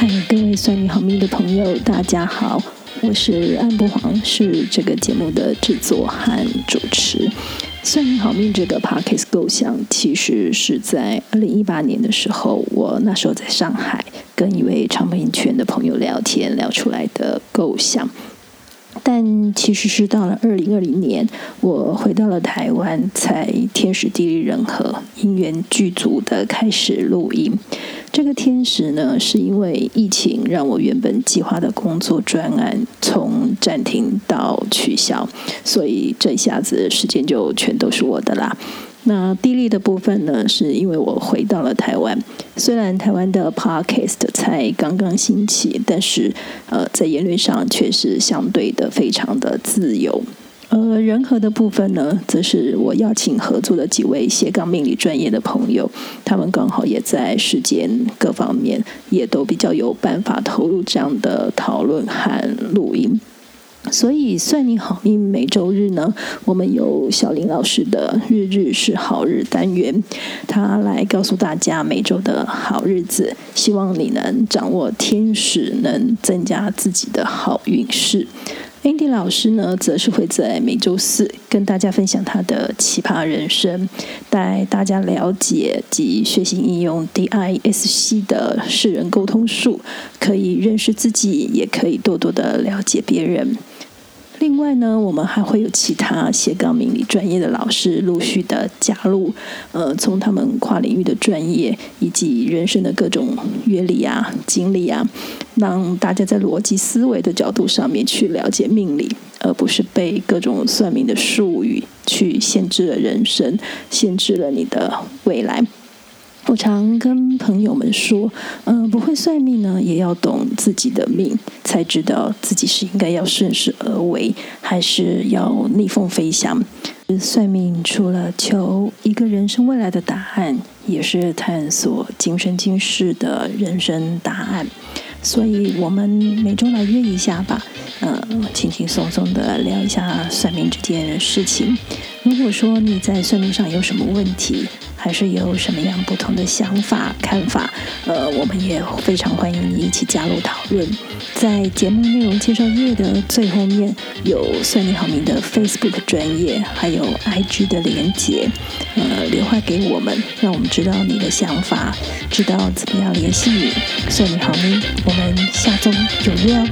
嗨各位算你好命的朋友，大家好，我是安博黄，是这个节目的制作和主持。算你好命这个 Podcast 构想，其实是在二零一八年的时候，我那时候在上海跟一位唱片圈的朋友聊天聊出来的构想。但其实是到了二零二零年，我回到了台湾，才天时地利人和，因缘具足的开始录音。这个天时呢，是因为疫情让我原本计划的工作专案从暂停到取消，所以这一下子时间就全都是我的啦。那地利的部分呢，是因为我回到了台湾。虽然台湾的 Podcast 才刚刚兴起，但是呃，在言论上却是相对的非常的自由。呃，人和的部分呢，则是我邀请合作的几位斜杠命理专业的朋友，他们刚好也在时间各方面也都比较有办法投入这样的讨论和录音。所以算你好命，每周日呢，我们有小林老师的日日是好日单元，他来告诉大家每周的好日子，希望你能掌握天使，能增加自己的好运势。Andy 老师呢，则是会在每周四跟大家分享他的奇葩人生，带大家了解及学习应用 DISC 的识人沟通术，可以认识自己，也可以多多的了解别人。另外呢，我们还会有其他斜杠命理专业的老师陆续的加入，呃，从他们跨领域的专业以及人生的各种阅历啊、经历啊，让大家在逻辑思维的角度上面去了解命理，而不是被各种算命的术语去限制了人生，限制了你的未来。我常跟朋友们说，嗯、不会算命呢，也要懂自己的命，才知道自己是应该要顺势而为，还是要逆风飞翔。算命除了求一个人生未来的答案，也是探索今生今世的人生答案。所以，我们每周来约一下吧，呃，轻轻松松的聊一下算命这件事情。如果说你在算命上有什么问题，还是有什么样不同的想法、看法，呃，我们也非常欢迎你一起加入讨论。在节目内容介绍页的最后面有算你好命的 Facebook 专业，还有 IG 的连接，呃，留话给我们，让我们知道你的想法，知道怎么样联系你。送你好运，我们下周有约哦。